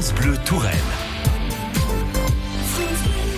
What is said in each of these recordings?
France Bleu Touraine.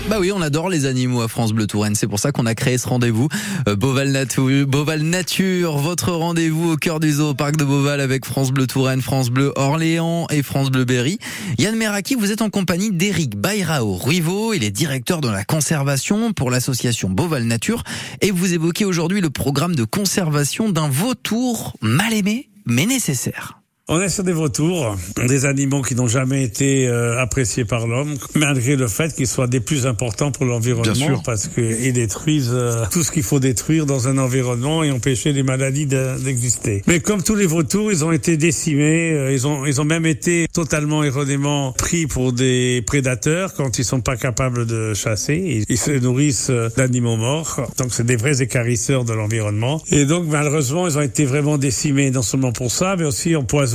Bah oui, on adore les animaux à France Bleu Touraine. C'est pour ça qu'on a créé ce rendez-vous. Euh, Beauval, Nature, Beauval Nature, votre rendez-vous au cœur du zoo parc de Beauval avec France Bleu Touraine, France Bleu Orléans et France Bleu Berry. Yann Meraki, vous êt en compagnie d'Éric Bayrao Ruivo. Il est directeur de la conservation pour l'association Beauval Nature. Et vous évoquez aujourd'hui le programme de conservation d'un vautour mal aimé mais nécessaire. On est sur des vautours, des animaux qui n'ont jamais été euh, appréciés par l'homme, malgré le fait qu'ils soient des plus importants pour l'environnement, parce qu'ils détruisent euh, tout ce qu'il faut détruire dans un environnement et empêcher les maladies d'exister. Mais comme tous les vautours, ils ont été décimés, euh, ils ont ils ont même été totalement erronément pris pour des prédateurs quand ils sont pas capables de chasser. Ils, se nourrissent d'animaux morts, donc c'est des vrais écarisseurs de l'environnement. Et donc malheureusement, ils ont été vraiment décimés non seulement pour ça, mais aussi empoisonnés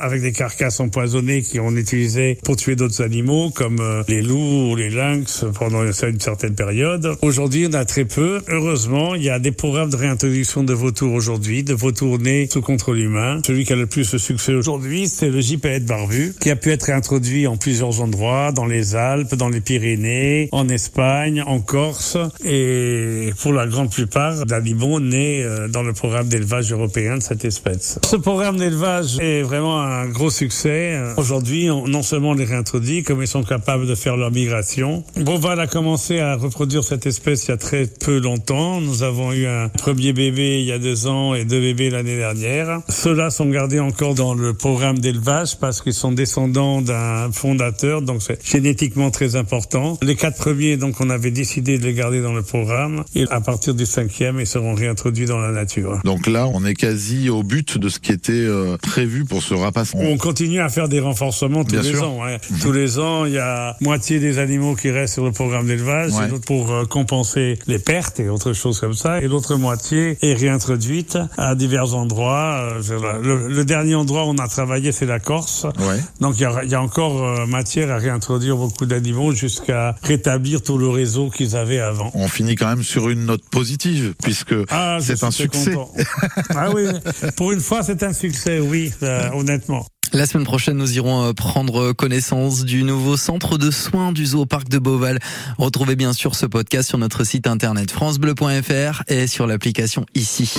avec des carcasses empoisonnées qui ont utilisé pour tuer d'autres animaux comme euh, les loups ou les lynx pendant une certaine période. Aujourd'hui, on a très peu. Heureusement, il y a des programmes de réintroduction de vautours aujourd'hui, de vautours nés sous contrôle humain. Celui qui a le plus de succès aujourd'hui, c'est le gypaète barbu, qui a pu être réintroduit en plusieurs endroits, dans les Alpes, dans les Pyrénées, en Espagne, en Corse, et pour la grande plupart d'animaux nés euh, dans le programme d'élevage européen de cette espèce. Ce programme d'élevage c'est vraiment un gros succès. Aujourd'hui, non seulement on les réintroduit, comme ils sont capables de faire leur migration. Beauval a commencé à reproduire cette espèce il y a très peu longtemps. Nous avons eu un premier bébé il y a deux ans et deux bébés l'année dernière. Ceux-là sont gardés encore dans le programme d'élevage parce qu'ils sont descendants d'un fondateur, donc c'est génétiquement très important. Les quatre premiers, donc on avait décidé de les garder dans le programme et à partir du cinquième, ils seront réintroduits dans la nature. Donc là, on est quasi au but de ce qui était euh, prévu pour ce rapace On continue à faire des renforcements tous les ans. Mhm. Tous les ans, il y a moitié des animaux qui restent sur le programme d'élevage pour euh, compenser les pertes et autres choses comme ça. Et l'autre moitié est réintroduite à divers endroits. Euh, le, dernier endroit où on a travaillé, c'est la Corse. Donc il y a, y a, encore euh, matière à réintroduire beaucoup d'animaux jusqu'à rétablir tout le réseau qu'ils avaient avant. On finit quand même sur une note positive puisque ah, c'est un succès. ah oui, pour une fois, c'est un succès, oui. Euh, honnêtement. La semaine prochaine, nous irons euh, prendre connaissance du nouveau centre de soins du zoo parc de Beauval. Retrouvez bien sûr ce podcast sur notre site internet francebleu.fr et sur l'application ici.